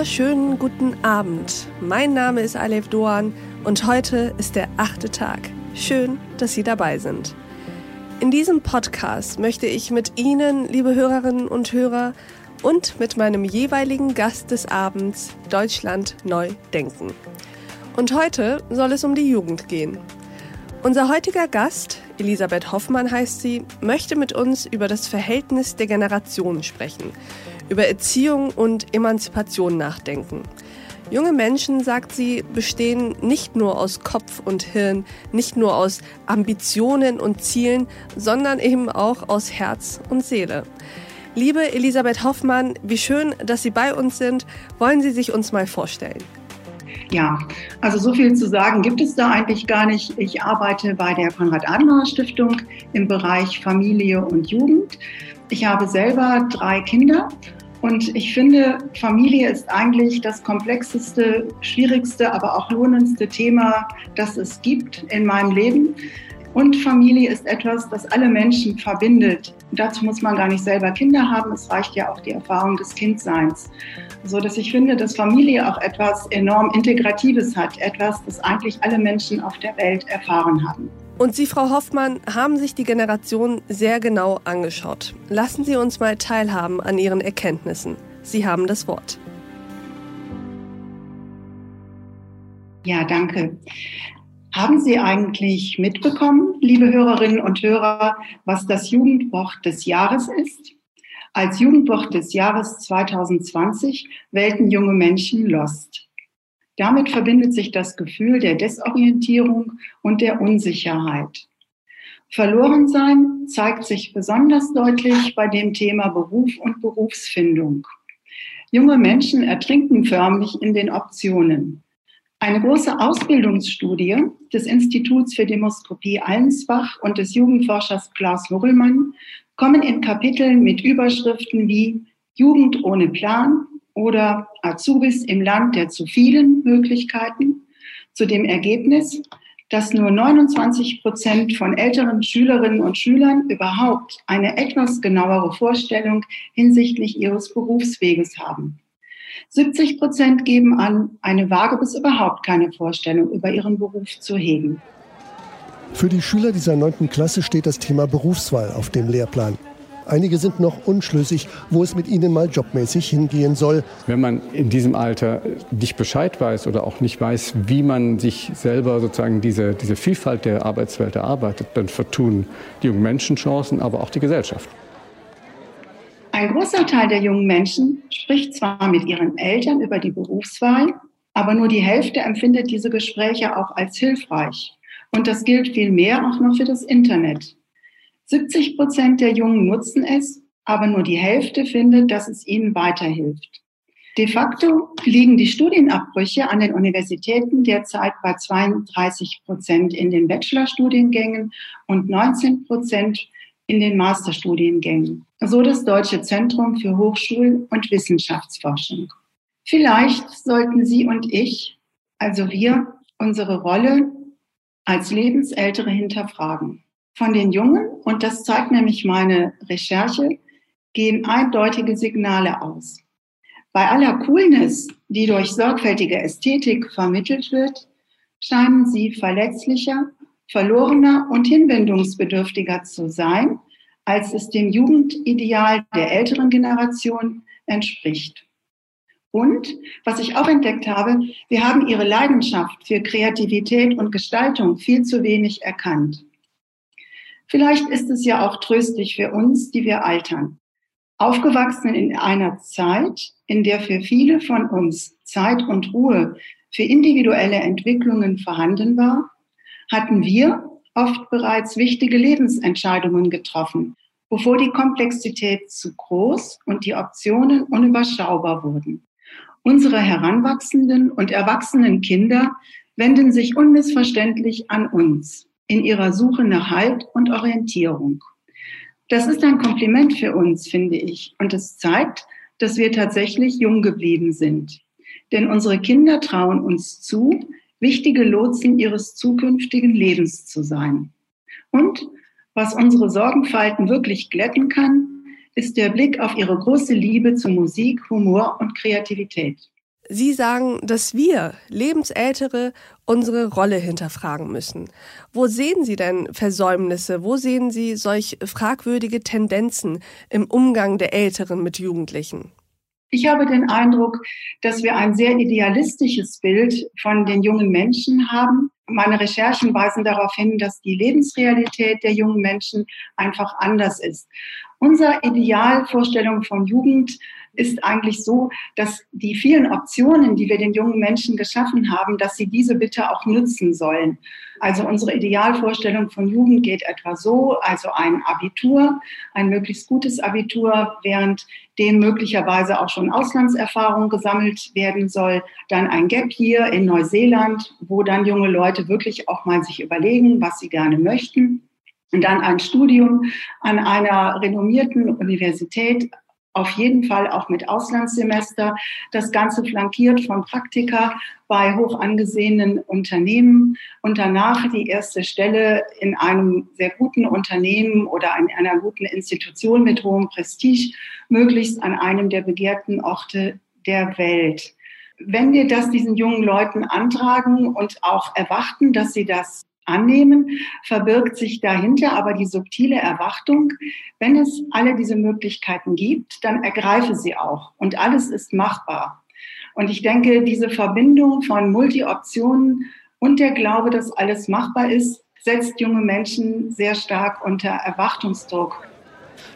wunderschönen guten Abend. Mein Name ist Alef Doan und heute ist der achte Tag. Schön, dass Sie dabei sind. In diesem Podcast möchte ich mit Ihnen, liebe Hörerinnen und Hörer, und mit meinem jeweiligen Gast des Abends Deutschland neu denken. Und heute soll es um die Jugend gehen. Unser heutiger Gast, Elisabeth Hoffmann heißt sie, möchte mit uns über das Verhältnis der Generationen sprechen, über Erziehung und Emanzipation nachdenken. Junge Menschen, sagt sie, bestehen nicht nur aus Kopf und Hirn, nicht nur aus Ambitionen und Zielen, sondern eben auch aus Herz und Seele. Liebe Elisabeth Hoffmann, wie schön, dass Sie bei uns sind. Wollen Sie sich uns mal vorstellen? Ja, also so viel zu sagen gibt es da eigentlich gar nicht. Ich arbeite bei der Konrad-Adenauer-Stiftung im Bereich Familie und Jugend. Ich habe selber drei Kinder und ich finde, Familie ist eigentlich das komplexeste, schwierigste, aber auch lohnendste Thema, das es gibt in meinem Leben. Und Familie ist etwas, das alle Menschen verbindet. Dazu muss man gar nicht selber Kinder haben. Es reicht ja auch die Erfahrung des Kindseins. So dass ich finde, dass Familie auch etwas enorm Integratives hat. Etwas, das eigentlich alle Menschen auf der Welt erfahren haben. Und Sie, Frau Hoffmann, haben sich die Generation sehr genau angeschaut. Lassen Sie uns mal teilhaben an Ihren Erkenntnissen. Sie haben das Wort. Ja, danke. Haben Sie eigentlich mitbekommen, liebe Hörerinnen und Hörer, was das Jugendwort des Jahres ist? Als Jugendwort des Jahres 2020 wählten junge Menschen Lost. Damit verbindet sich das Gefühl der Desorientierung und der Unsicherheit. Verlorensein zeigt sich besonders deutlich bei dem Thema Beruf und Berufsfindung. Junge Menschen ertrinken förmlich in den Optionen. Eine große Ausbildungsstudie des Instituts für Demoskopie Allensbach und des Jugendforschers Klaus Murrellmann kommen in Kapiteln mit Überschriften wie Jugend ohne Plan oder Azubis im Land der zu vielen Möglichkeiten zu dem Ergebnis, dass nur 29 Prozent von älteren Schülerinnen und Schülern überhaupt eine etwas genauere Vorstellung hinsichtlich ihres Berufsweges haben. 70 Prozent geben an, eine vage bis überhaupt keine Vorstellung über ihren Beruf zu hegen. Für die Schüler dieser neunten Klasse steht das Thema Berufswahl auf dem Lehrplan. Einige sind noch unschlüssig, wo es mit ihnen mal jobmäßig hingehen soll. Wenn man in diesem Alter nicht Bescheid weiß oder auch nicht weiß, wie man sich selber sozusagen diese, diese Vielfalt der Arbeitswelt erarbeitet, dann vertun die jungen Menschen Chancen, aber auch die Gesellschaft. Ein großer Teil der jungen Menschen spricht zwar mit ihren Eltern über die Berufswahl, aber nur die Hälfte empfindet diese Gespräche auch als hilfreich. Und das gilt vielmehr auch noch für das Internet. 70 Prozent der Jungen nutzen es, aber nur die Hälfte findet, dass es ihnen weiterhilft. De facto liegen die Studienabbrüche an den Universitäten derzeit bei 32 Prozent in den Bachelorstudiengängen und 19 Prozent in den Masterstudiengängen, so das Deutsche Zentrum für Hochschul- und Wissenschaftsforschung. Vielleicht sollten Sie und ich, also wir, unsere Rolle als Lebensältere hinterfragen. Von den Jungen, und das zeigt nämlich meine Recherche, gehen eindeutige Signale aus. Bei aller Coolness, die durch sorgfältige Ästhetik vermittelt wird, scheinen sie verletzlicher verlorener und hinwendungsbedürftiger zu sein, als es dem Jugendideal der älteren Generation entspricht. Und was ich auch entdeckt habe, wir haben ihre Leidenschaft für Kreativität und Gestaltung viel zu wenig erkannt. Vielleicht ist es ja auch tröstlich für uns, die wir altern. Aufgewachsen in einer Zeit, in der für viele von uns Zeit und Ruhe für individuelle Entwicklungen vorhanden war, hatten wir oft bereits wichtige Lebensentscheidungen getroffen, bevor die Komplexität zu groß und die Optionen unüberschaubar wurden. Unsere heranwachsenden und erwachsenen Kinder wenden sich unmissverständlich an uns in ihrer Suche nach Halt und Orientierung. Das ist ein Kompliment für uns, finde ich, und es zeigt, dass wir tatsächlich jung geblieben sind. Denn unsere Kinder trauen uns zu, wichtige Lotsen ihres zukünftigen Lebens zu sein. Und was unsere Sorgenfalten wirklich glätten kann, ist der Blick auf ihre große Liebe zu Musik, Humor und Kreativität. Sie sagen, dass wir Lebensältere unsere Rolle hinterfragen müssen. Wo sehen Sie denn Versäumnisse? Wo sehen Sie solch fragwürdige Tendenzen im Umgang der Älteren mit Jugendlichen? Ich habe den Eindruck, dass wir ein sehr idealistisches Bild von den jungen Menschen haben. Meine Recherchen weisen darauf hin, dass die Lebensrealität der jungen Menschen einfach anders ist. Unsere Idealvorstellung von Jugend ist eigentlich so, dass die vielen Optionen, die wir den jungen Menschen geschaffen haben, dass sie diese bitte auch nutzen sollen. Also unsere Idealvorstellung von Jugend geht etwa so, also ein Abitur, ein möglichst gutes Abitur, während dem möglicherweise auch schon Auslandserfahrung gesammelt werden soll, dann ein Gap hier in Neuseeland, wo dann junge Leute wirklich auch mal sich überlegen, was sie gerne möchten. Und dann ein Studium an einer renommierten Universität auf jeden Fall auch mit Auslandssemester. Das Ganze flankiert von Praktika bei hoch angesehenen Unternehmen und danach die erste Stelle in einem sehr guten Unternehmen oder in einer guten Institution mit hohem Prestige, möglichst an einem der begehrten Orte der Welt. Wenn wir das diesen jungen Leuten antragen und auch erwarten, dass sie das annehmen, verbirgt sich dahinter aber die subtile Erwartung, wenn es alle diese Möglichkeiten gibt, dann ergreife sie auch und alles ist machbar. Und ich denke, diese Verbindung von Multi-Optionen und der Glaube, dass alles machbar ist, setzt junge Menschen sehr stark unter Erwartungsdruck.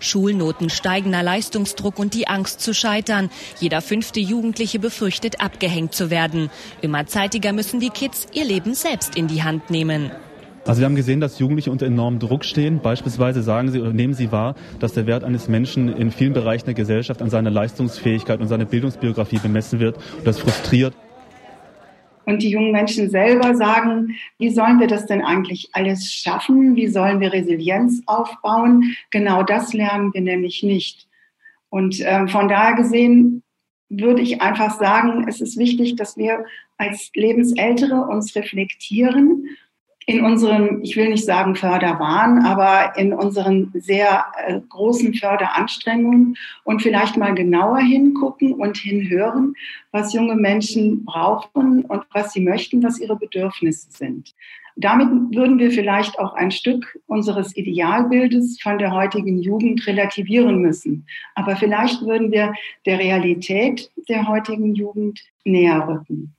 Schulnoten, steigender Leistungsdruck und die Angst zu scheitern. Jeder fünfte Jugendliche befürchtet, abgehängt zu werden. Immer zeitiger müssen die Kids ihr Leben selbst in die Hand nehmen. Also wir haben gesehen, dass Jugendliche unter enormem Druck stehen. Beispielsweise sagen sie oder nehmen sie wahr, dass der Wert eines Menschen in vielen Bereichen der Gesellschaft an seiner Leistungsfähigkeit und seiner Bildungsbiografie bemessen wird. Und das frustriert. Und die jungen Menschen selber sagen, wie sollen wir das denn eigentlich alles schaffen? Wie sollen wir Resilienz aufbauen? Genau das lernen wir nämlich nicht. Und äh, von daher gesehen würde ich einfach sagen, es ist wichtig, dass wir als Lebensältere uns reflektieren in unserem, ich will nicht sagen Förderwahn, aber in unseren sehr äh, großen Förderanstrengungen und vielleicht mal genauer hingucken und hinhören, was junge Menschen brauchen und was sie möchten, was ihre Bedürfnisse sind. Damit würden wir vielleicht auch ein Stück unseres Idealbildes von der heutigen Jugend relativieren müssen. Aber vielleicht würden wir der Realität der heutigen Jugend näher rücken.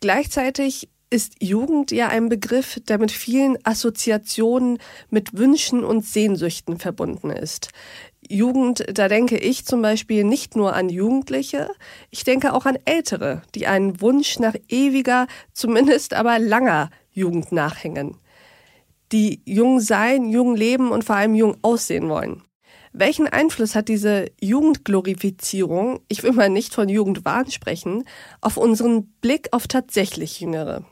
Gleichzeitig ist Jugend ja ein Begriff, der mit vielen Assoziationen, mit Wünschen und Sehnsüchten verbunden ist. Jugend, da denke ich zum Beispiel nicht nur an Jugendliche, ich denke auch an Ältere, die einen Wunsch nach ewiger, zumindest aber langer Jugend nachhängen. Die jung sein, jung leben und vor allem jung aussehen wollen. Welchen Einfluss hat diese Jugendglorifizierung, ich will mal nicht von Jugendwahn sprechen, auf unseren Blick auf tatsächlich Jüngere?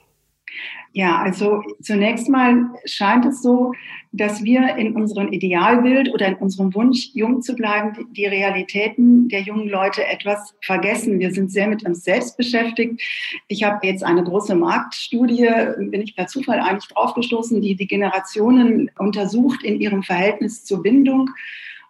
Ja, also zunächst mal scheint es so, dass wir in unserem Idealbild oder in unserem Wunsch, jung zu bleiben, die Realitäten der jungen Leute etwas vergessen. Wir sind sehr mit uns selbst beschäftigt. Ich habe jetzt eine große Marktstudie, bin ich per Zufall eigentlich draufgestoßen, die die Generationen untersucht in ihrem Verhältnis zur Bindung.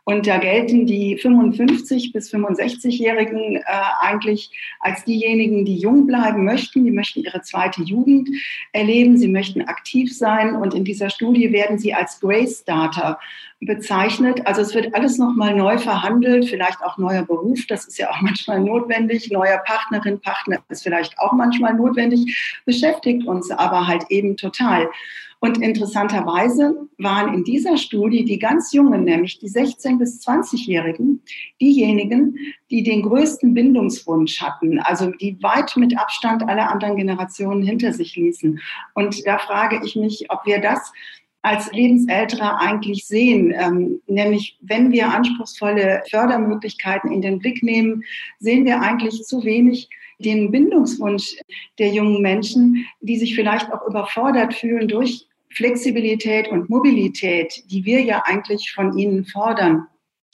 Und da gelten die 55 bis 65-Jährigen äh, eigentlich als diejenigen, die jung bleiben möchten. Die möchten ihre zweite Jugend erleben. Sie möchten aktiv sein. Und in dieser Studie werden sie als Grace Starter bezeichnet. Also es wird alles nochmal neu verhandelt, vielleicht auch neuer Beruf. Das ist ja auch manchmal notwendig. Neuer Partnerin, Partner ist vielleicht auch manchmal notwendig, beschäftigt uns aber halt eben total. Und interessanterweise waren in dieser Studie die ganz Jungen, nämlich die 16- bis 20-Jährigen, diejenigen, die den größten Bindungswunsch hatten, also die weit mit Abstand alle anderen Generationen hinter sich ließen. Und da frage ich mich, ob wir das als Lebensältere eigentlich sehen. Ähm, nämlich, wenn wir anspruchsvolle Fördermöglichkeiten in den Blick nehmen, sehen wir eigentlich zu wenig den Bindungswunsch der jungen Menschen, die sich vielleicht auch überfordert fühlen durch Flexibilität und Mobilität, die wir ja eigentlich von ihnen fordern.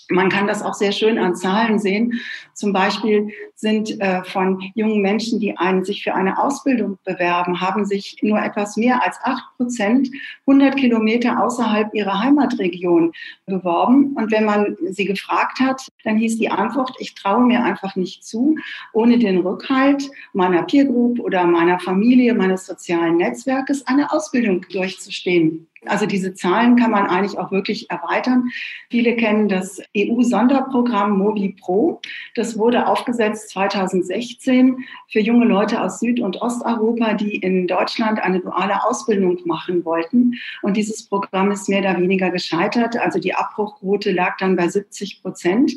Man kann das auch sehr schön an Zahlen sehen. Zum Beispiel sind äh, von jungen Menschen, die einen, sich für eine Ausbildung bewerben, haben sich nur etwas mehr als acht Prozent 100 Kilometer außerhalb ihrer Heimatregion beworben. Und wenn man sie gefragt hat, dann hieß die Antwort, ich traue mir einfach nicht zu, ohne den Rückhalt meiner Peer Group oder meiner Familie, meines sozialen Netzwerkes eine Ausbildung durchzustehen. Also diese Zahlen kann man eigentlich auch wirklich erweitern. Viele kennen das EU-Sonderprogramm Mobi Pro. Das wurde aufgesetzt 2016 für junge Leute aus Süd- und Osteuropa, die in Deutschland eine duale Ausbildung machen wollten. Und dieses Programm ist mehr oder weniger gescheitert. Also die Abbruchquote lag dann bei 70 Prozent.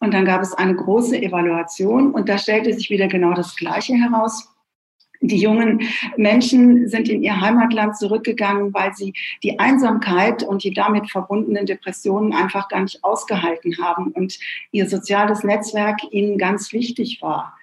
Und dann gab es eine große Evaluation und da stellte sich wieder genau das Gleiche heraus. Die jungen Menschen sind in ihr Heimatland zurückgegangen, weil sie die Einsamkeit und die damit verbundenen Depressionen einfach gar nicht ausgehalten haben und ihr soziales Netzwerk ihnen ganz wichtig war.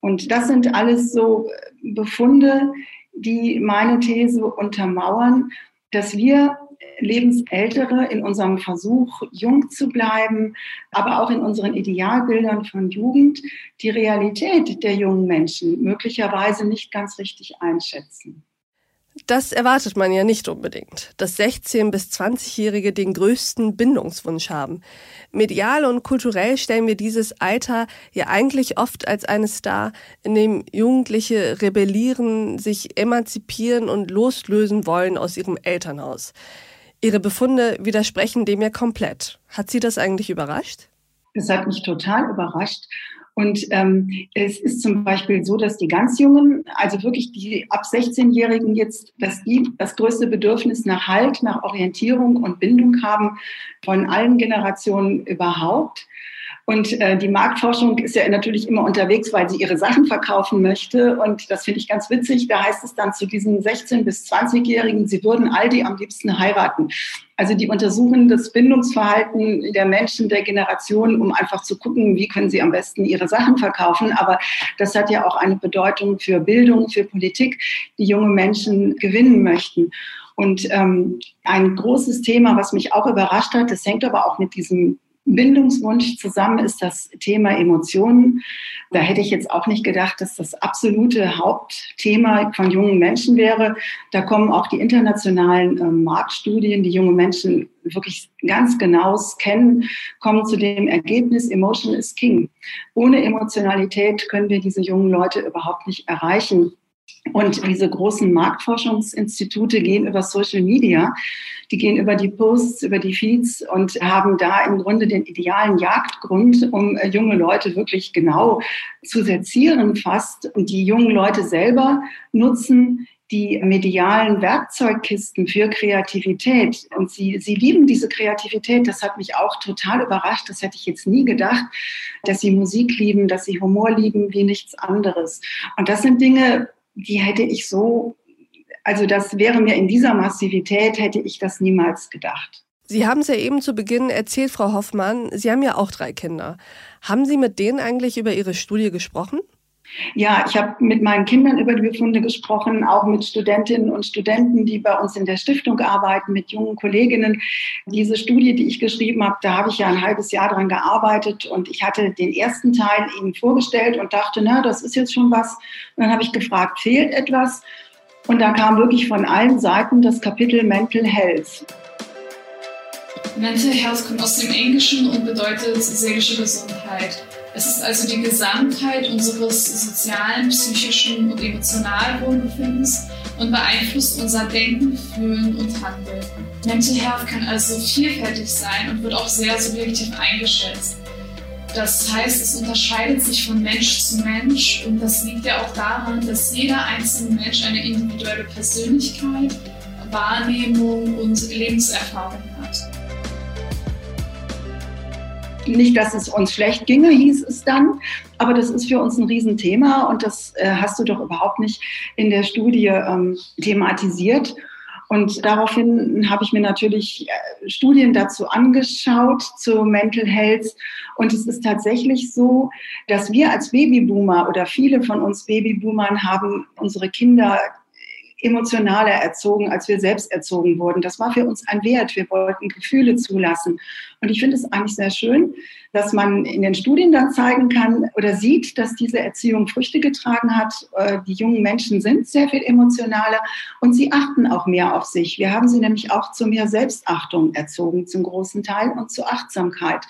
Und das sind alles so Befunde, die meine These untermauern, dass wir Lebensältere in unserem Versuch, jung zu bleiben, aber auch in unseren Idealbildern von Jugend die Realität der jungen Menschen möglicherweise nicht ganz richtig einschätzen. Das erwartet man ja nicht unbedingt, dass 16- bis 20-Jährige den größten Bindungswunsch haben. Medial und kulturell stellen wir dieses Alter ja eigentlich oft als eines dar, in dem Jugendliche rebellieren, sich emanzipieren und loslösen wollen aus ihrem Elternhaus. Ihre Befunde widersprechen dem ja komplett. Hat Sie das eigentlich überrascht? Es hat mich total überrascht. Und ähm, es ist zum Beispiel so, dass die ganz Jungen, also wirklich die ab 16-Jährigen jetzt, dass die das größte Bedürfnis nach Halt, nach Orientierung und Bindung haben von allen Generationen überhaupt. Und äh, die Marktforschung ist ja natürlich immer unterwegs, weil sie ihre Sachen verkaufen möchte. Und das finde ich ganz witzig. Da heißt es dann zu diesen 16- bis 20-Jährigen, sie würden Aldi am liebsten heiraten. Also die untersuchen das Bindungsverhalten der Menschen, der Generationen, um einfach zu gucken, wie können sie am besten ihre Sachen verkaufen. Aber das hat ja auch eine Bedeutung für Bildung, für Politik, die junge Menschen gewinnen möchten. Und ähm, ein großes Thema, was mich auch überrascht hat, das hängt aber auch mit diesem Bindungswunsch zusammen ist das Thema Emotionen. Da hätte ich jetzt auch nicht gedacht, dass das absolute Hauptthema von jungen Menschen wäre. Da kommen auch die internationalen äh, Marktstudien, die junge Menschen wirklich ganz genau kennen, kommen zu dem Ergebnis, Emotion is King. Ohne Emotionalität können wir diese jungen Leute überhaupt nicht erreichen. Und diese großen Marktforschungsinstitute gehen über Social Media, die gehen über die Posts, über die Feeds und haben da im Grunde den idealen Jagdgrund, um äh, junge Leute wirklich genau zu sezieren fast. Und die jungen Leute selber nutzen die medialen Werkzeugkisten für Kreativität. Und sie, sie lieben diese Kreativität. Das hat mich auch total überrascht. Das hätte ich jetzt nie gedacht, dass sie Musik lieben, dass sie Humor lieben wie nichts anderes. Und das sind Dinge, die hätte ich so, also das wäre mir in dieser Massivität, hätte ich das niemals gedacht. Sie haben es ja eben zu Beginn erzählt, Frau Hoffmann, Sie haben ja auch drei Kinder. Haben Sie mit denen eigentlich über Ihre Studie gesprochen? Ja, ich habe mit meinen Kindern über die Befunde gesprochen, auch mit Studentinnen und Studenten, die bei uns in der Stiftung arbeiten, mit jungen Kolleginnen. Diese Studie, die ich geschrieben habe, da habe ich ja ein halbes Jahr dran gearbeitet und ich hatte den ersten Teil ihnen vorgestellt und dachte, na, das ist jetzt schon was. Und dann habe ich gefragt, fehlt etwas? Und da kam wirklich von allen Seiten das Kapitel Mental Health. Mental Health kommt aus dem Englischen und bedeutet seelische Gesundheit. Es ist also die Gesamtheit unseres sozialen, psychischen und emotionalen Wohlbefindens und beeinflusst unser Denken, Fühlen und Handeln. Mental Health kann also vielfältig sein und wird auch sehr subjektiv eingeschätzt. Das heißt, es unterscheidet sich von Mensch zu Mensch und das liegt ja auch daran, dass jeder einzelne Mensch eine individuelle Persönlichkeit, Wahrnehmung und Lebenserfahrung Nicht, dass es uns schlecht ginge, hieß es dann, aber das ist für uns ein Riesenthema und das äh, hast du doch überhaupt nicht in der Studie ähm, thematisiert. Und daraufhin habe ich mir natürlich äh, Studien dazu angeschaut, zu Mental Health. Und es ist tatsächlich so, dass wir als Babyboomer oder viele von uns Babyboomern haben unsere Kinder emotionaler erzogen, als wir selbst erzogen wurden. Das war für uns ein Wert. Wir wollten Gefühle zulassen. Und ich finde es eigentlich sehr schön, dass man in den Studien dann zeigen kann oder sieht, dass diese Erziehung Früchte getragen hat. Äh, die jungen Menschen sind sehr viel emotionaler und sie achten auch mehr auf sich. Wir haben sie nämlich auch zu mehr Selbstachtung erzogen, zum großen Teil und zur Achtsamkeit.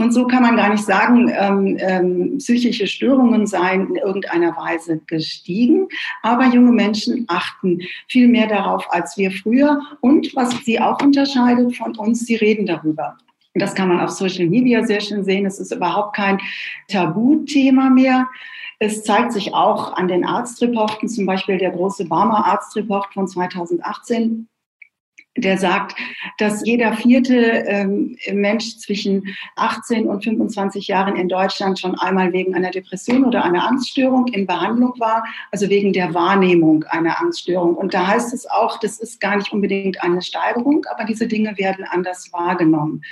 Und so kann man gar nicht sagen, ähm, ähm, psychische Störungen seien in irgendeiner Weise gestiegen. Aber junge Menschen achten viel mehr darauf als wir früher. Und was sie auch unterscheidet von uns, sie reden darüber. Das kann man auf Social Media sehr schön sehen. Es ist überhaupt kein Tabuthema mehr. Es zeigt sich auch an den Arztreporten, zum Beispiel der große Barmer Arztreport von 2018 der sagt, dass jeder vierte ähm, Mensch zwischen 18 und 25 Jahren in Deutschland schon einmal wegen einer Depression oder einer Angststörung in Behandlung war, also wegen der Wahrnehmung einer Angststörung. Und da heißt es auch, das ist gar nicht unbedingt eine Steigerung, aber diese Dinge werden anders wahrgenommen.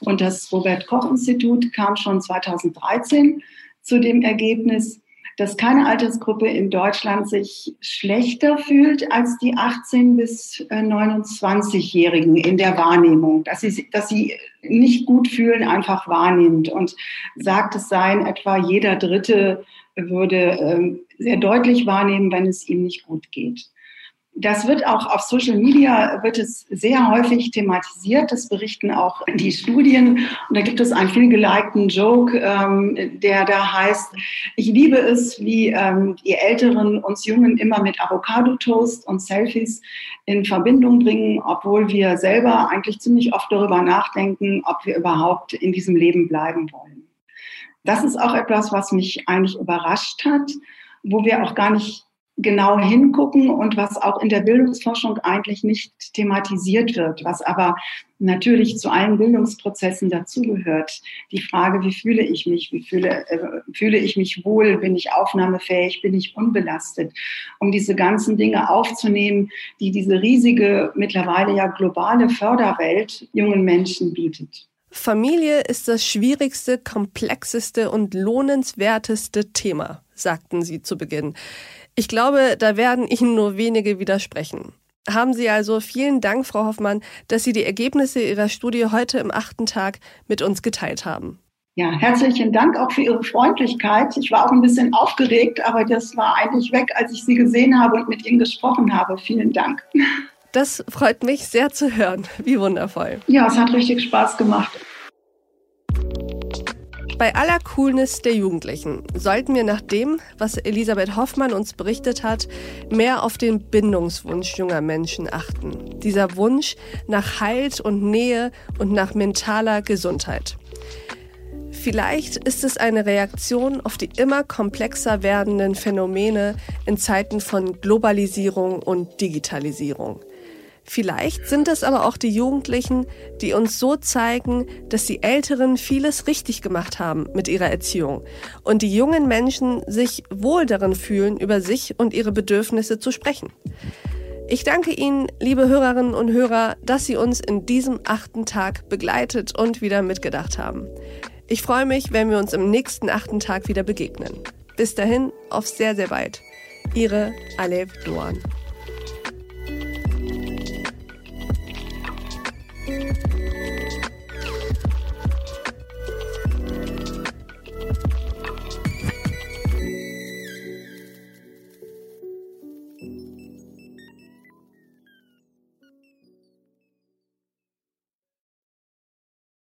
Und das Robert Koch Institut kam schon 2013 zu dem Ergebnis, dass keine Altersgruppe in Deutschland sich schlechter fühlt als die 18 bis 29-Jährigen äh, in der Wahrnehmung, dass sie, dass sie nicht gut fühlen, einfach wahrnimmt und sagt, es seien etwa jeder Dritte würde ähm, sehr deutlich wahrnehmen, wenn es ihm nicht gut geht. Das wird auch auf Social Media wird es sehr häufig thematisiert. Das berichten auch die Studien. Und da gibt es einen viel gelikten Joke, ähm, der da heißt, ich liebe es, wie ähm, die Älteren uns Jungen immer mit Avocado-Toast und Selfies in Verbindung bringen, obwohl wir selber eigentlich ziemlich oft darüber nachdenken, ob wir überhaupt in diesem Leben bleiben wollen. Das ist auch etwas, was mich eigentlich überrascht hat, wo wir auch gar nicht genau hingucken und was auch in der Bildungsforschung eigentlich nicht thematisiert wird, was aber natürlich zu allen Bildungsprozessen dazugehört. Die Frage, wie fühle ich mich, wie fühle, äh, fühle ich mich wohl, bin ich aufnahmefähig, bin ich unbelastet, um diese ganzen Dinge aufzunehmen, die diese riesige, mittlerweile ja globale Förderwelt jungen Menschen bietet. Familie ist das schwierigste, komplexeste und lohnenswerteste Thema, sagten Sie zu Beginn. Ich glaube, da werden Ihnen nur wenige widersprechen. Haben Sie also vielen Dank, Frau Hoffmann, dass Sie die Ergebnisse Ihrer Studie heute im achten Tag mit uns geteilt haben. Ja, herzlichen Dank auch für Ihre Freundlichkeit. Ich war auch ein bisschen aufgeregt, aber das war eigentlich weg, als ich Sie gesehen habe und mit Ihnen gesprochen habe. Vielen Dank. Das freut mich sehr zu hören. Wie wundervoll. Ja, es hat richtig Spaß gemacht. Bei aller Coolness der Jugendlichen sollten wir nach dem, was Elisabeth Hoffmann uns berichtet hat, mehr auf den Bindungswunsch junger Menschen achten. Dieser Wunsch nach Halt und Nähe und nach mentaler Gesundheit. Vielleicht ist es eine Reaktion auf die immer komplexer werdenden Phänomene in Zeiten von Globalisierung und Digitalisierung. Vielleicht sind es aber auch die Jugendlichen, die uns so zeigen, dass die Älteren vieles richtig gemacht haben mit ihrer Erziehung und die jungen Menschen sich wohl darin fühlen, über sich und ihre Bedürfnisse zu sprechen. Ich danke Ihnen, liebe Hörerinnen und Hörer, dass Sie uns in diesem achten Tag begleitet und wieder mitgedacht haben. Ich freue mich, wenn wir uns im nächsten achten Tag wieder begegnen. Bis dahin, auf sehr, sehr bald. Ihre Alev Doan.